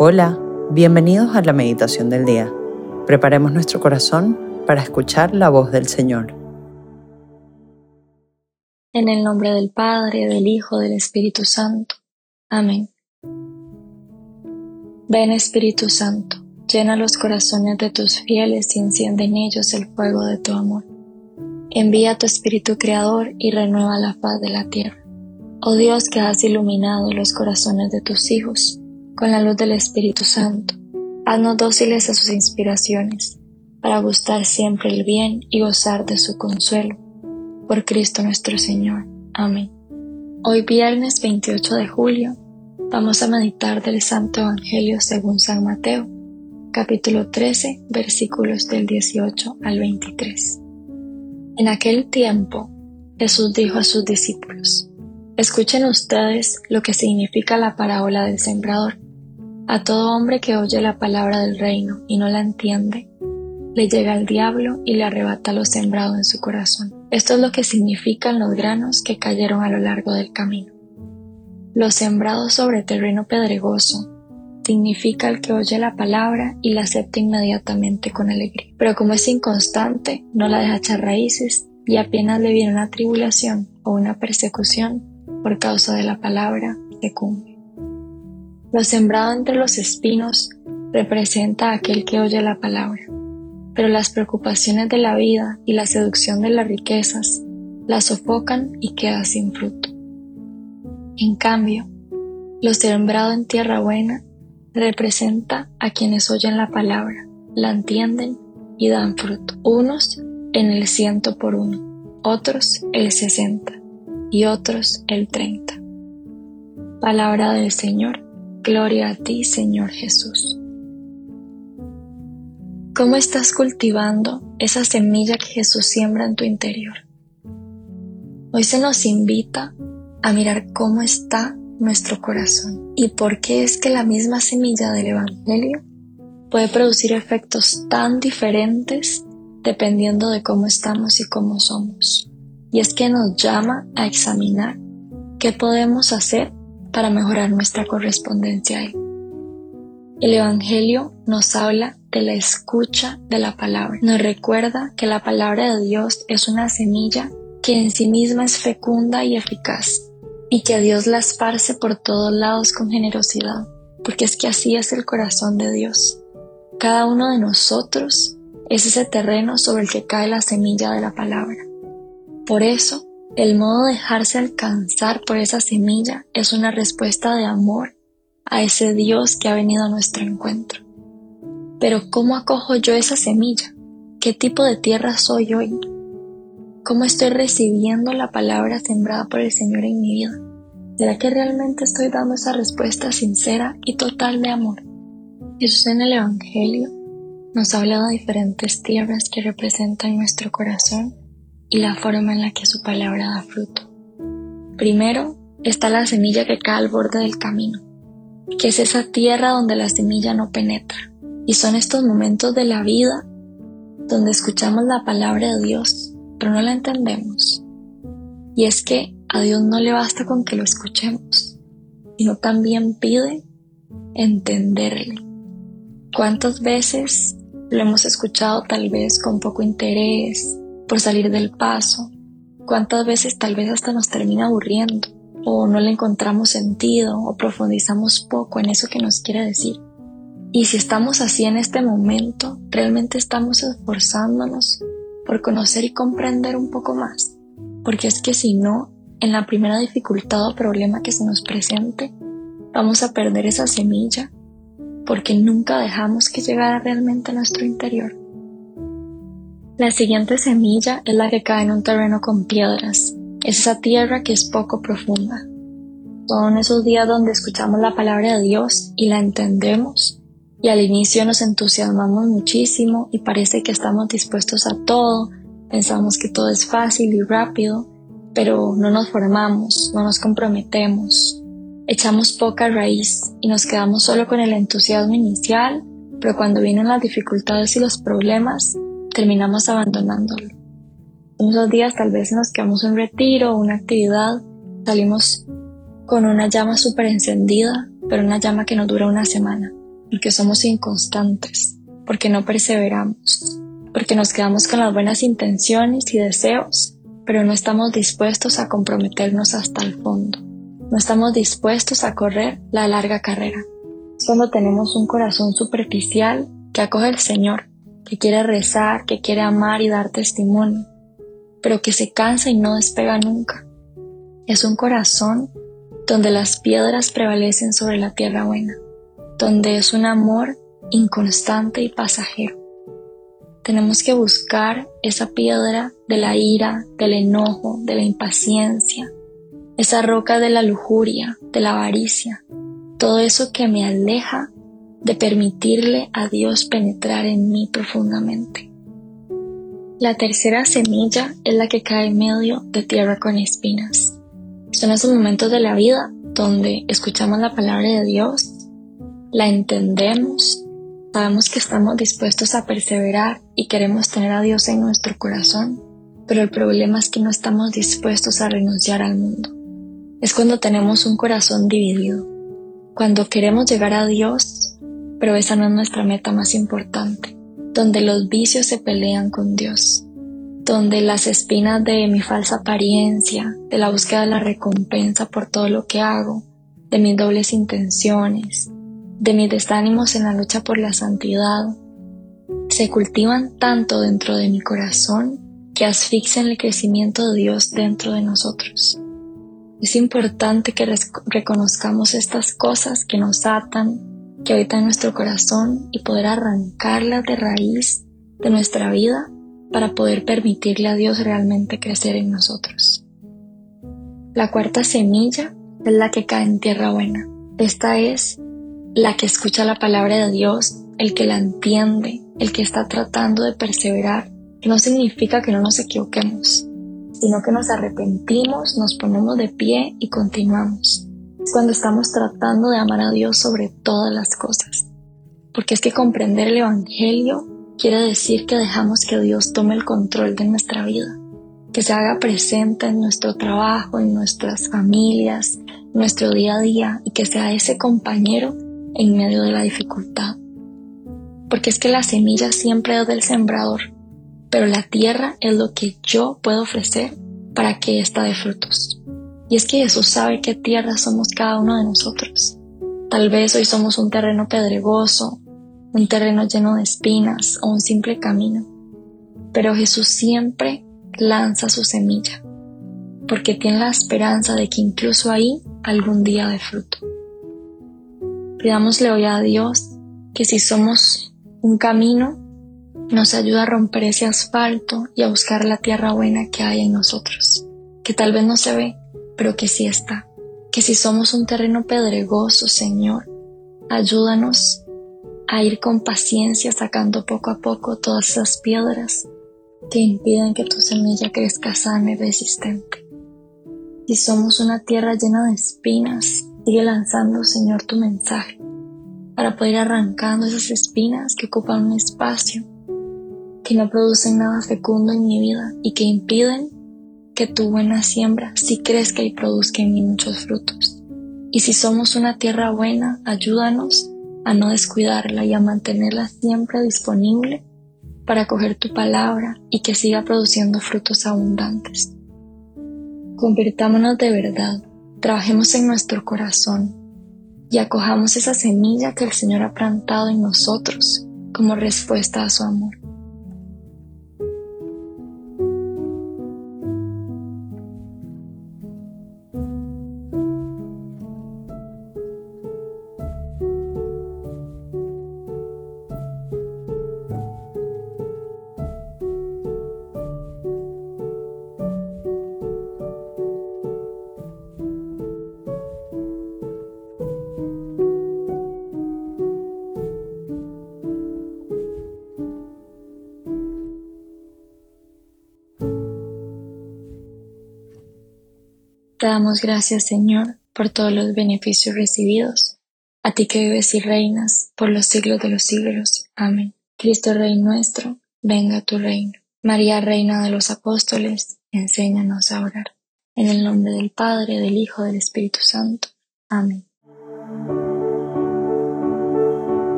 Hola, bienvenidos a la meditación del día. Preparemos nuestro corazón para escuchar la voz del Señor. En el nombre del Padre, del Hijo, del Espíritu Santo. Amén. Ven Espíritu Santo, llena los corazones de tus fieles y enciende en ellos el fuego de tu amor. Envía tu Espíritu Creador y renueva la paz de la tierra. Oh Dios que has iluminado los corazones de tus hijos con la luz del Espíritu Santo. Haznos dóciles a sus inspiraciones, para gustar siempre el bien y gozar de su consuelo. Por Cristo nuestro Señor. Amén. Hoy viernes 28 de julio vamos a meditar del Santo Evangelio según San Mateo, capítulo 13, versículos del 18 al 23. En aquel tiempo Jesús dijo a sus discípulos, Escuchen ustedes lo que significa la parábola del sembrador. A todo hombre que oye la palabra del reino y no la entiende, le llega el diablo y le arrebata lo sembrado en su corazón. Esto es lo que significan los granos que cayeron a lo largo del camino. Lo sembrado sobre terreno pedregoso significa el que oye la palabra y la acepta inmediatamente con alegría. Pero como es inconstante, no la deja echar raíces y apenas le viene una tribulación o una persecución por causa de la palabra, se cumple. Lo sembrado entre los espinos representa a aquel que oye la palabra, pero las preocupaciones de la vida y la seducción de las riquezas la sofocan y queda sin fruto. En cambio, lo sembrado en tierra buena representa a quienes oyen la palabra, la entienden y dan fruto. Unos en el ciento por uno, otros el sesenta y otros el treinta. Palabra del Señor Gloria a ti, Señor Jesús. ¿Cómo estás cultivando esa semilla que Jesús siembra en tu interior? Hoy se nos invita a mirar cómo está nuestro corazón y por qué es que la misma semilla del Evangelio puede producir efectos tan diferentes dependiendo de cómo estamos y cómo somos. Y es que nos llama a examinar qué podemos hacer para mejorar nuestra correspondencia a. El Evangelio nos habla de la escucha de la palabra. Nos recuerda que la palabra de Dios es una semilla que en sí misma es fecunda y eficaz y que Dios la esparce por todos lados con generosidad, porque es que así es el corazón de Dios. Cada uno de nosotros es ese terreno sobre el que cae la semilla de la palabra. Por eso, el modo de dejarse alcanzar por esa semilla es una respuesta de amor a ese Dios que ha venido a nuestro encuentro. Pero ¿cómo acojo yo esa semilla? ¿Qué tipo de tierra soy hoy? ¿Cómo estoy recibiendo la palabra sembrada por el Señor en mi vida? ¿Será que realmente estoy dando esa respuesta sincera y total de amor? Jesús en el Evangelio nos habla de diferentes tierras que representan nuestro corazón y la forma en la que su palabra da fruto. Primero está la semilla que cae al borde del camino, que es esa tierra donde la semilla no penetra. Y son estos momentos de la vida donde escuchamos la palabra de Dios, pero no la entendemos. Y es que a Dios no le basta con que lo escuchemos, sino también pide entenderle. ¿Cuántas veces lo hemos escuchado tal vez con poco interés, por salir del paso, cuántas veces tal vez hasta nos termina aburriendo o no le encontramos sentido o profundizamos poco en eso que nos quiere decir. Y si estamos así en este momento, realmente estamos esforzándonos por conocer y comprender un poco más. Porque es que si no, en la primera dificultad o problema que se nos presente, vamos a perder esa semilla porque nunca dejamos que llegara realmente a nuestro interior. La siguiente semilla es la que cae en un terreno con piedras. Es esa tierra que es poco profunda. Son esos días donde escuchamos la palabra de Dios y la entendemos. Y al inicio nos entusiasmamos muchísimo y parece que estamos dispuestos a todo. Pensamos que todo es fácil y rápido, pero no nos formamos, no nos comprometemos. Echamos poca raíz y nos quedamos solo con el entusiasmo inicial, pero cuando vienen las dificultades y los problemas, terminamos abandonándolo. Unos días tal vez nos quedamos en retiro o una actividad, salimos con una llama súper encendida, pero una llama que no dura una semana. porque somos inconstantes, porque no perseveramos, porque nos quedamos con las buenas intenciones y deseos, pero no estamos dispuestos a comprometernos hasta el fondo. No estamos dispuestos a correr la larga carrera. Es cuando tenemos un corazón superficial que acoge al Señor, que quiere rezar, que quiere amar y dar testimonio, pero que se cansa y no despega nunca. Es un corazón donde las piedras prevalecen sobre la tierra buena, donde es un amor inconstante y pasajero. Tenemos que buscar esa piedra de la ira, del enojo, de la impaciencia, esa roca de la lujuria, de la avaricia, todo eso que me aleja de permitirle a Dios penetrar en mí profundamente. La tercera semilla es la que cae en medio de tierra con espinas. Son esos momentos de la vida donde escuchamos la palabra de Dios, la entendemos, sabemos que estamos dispuestos a perseverar y queremos tener a Dios en nuestro corazón, pero el problema es que no estamos dispuestos a renunciar al mundo. Es cuando tenemos un corazón dividido, cuando queremos llegar a Dios, pero esa no es nuestra meta más importante, donde los vicios se pelean con Dios, donde las espinas de mi falsa apariencia, de la búsqueda de la recompensa por todo lo que hago, de mis dobles intenciones, de mis desánimos en la lucha por la santidad, se cultivan tanto dentro de mi corazón que asfixian el crecimiento de Dios dentro de nosotros. Es importante que reconozcamos estas cosas que nos atan, que habitan en nuestro corazón y poder arrancarlas de raíz de nuestra vida para poder permitirle a Dios realmente crecer en nosotros. La cuarta semilla es la que cae en tierra buena. Esta es la que escucha la palabra de Dios, el que la entiende, el que está tratando de perseverar, que no significa que no nos equivoquemos, sino que nos arrepentimos, nos ponemos de pie y continuamos. Cuando estamos tratando de amar a Dios sobre todas las cosas. Porque es que comprender el Evangelio quiere decir que dejamos que Dios tome el control de nuestra vida, que se haga presente en nuestro trabajo, en nuestras familias, nuestro día a día y que sea ese compañero en medio de la dificultad. Porque es que la semilla siempre es del sembrador, pero la tierra es lo que yo puedo ofrecer para que ésta dé frutos. Y es que Jesús sabe qué tierra somos cada uno de nosotros. Tal vez hoy somos un terreno pedregoso, un terreno lleno de espinas o un simple camino. Pero Jesús siempre lanza su semilla, porque tiene la esperanza de que incluso ahí algún día dé fruto. Pidámosle hoy a Dios que si somos un camino, nos ayude a romper ese asfalto y a buscar la tierra buena que hay en nosotros, que tal vez no se ve, pero que sí está. Que si somos un terreno pedregoso, Señor, ayúdanos a ir con paciencia sacando poco a poco todas esas piedras que impiden que tu semilla crezca sana y resistente. Si somos una tierra llena de espinas, sigue lanzando, Señor, tu mensaje para poder ir arrancando esas espinas que ocupan un espacio, que no producen nada fecundo en mi vida y que impiden que tu buena siembra sí crezca y produzca en mí muchos frutos. Y si somos una tierra buena, ayúdanos a no descuidarla y a mantenerla siempre disponible para coger tu palabra y que siga produciendo frutos abundantes. Convirtámonos de verdad, trabajemos en nuestro corazón y acojamos esa semilla que el Señor ha plantado en nosotros como respuesta a su amor. Te damos gracias, Señor, por todos los beneficios recibidos. A ti que vives y reinas por los siglos de los siglos. Amén. Cristo Rey nuestro, venga tu reino. María, Reina de los Apóstoles, enséñanos a orar. En el nombre del Padre, del Hijo, del Espíritu Santo. Amén.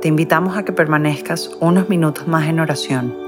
Te invitamos a que permanezcas unos minutos más en oración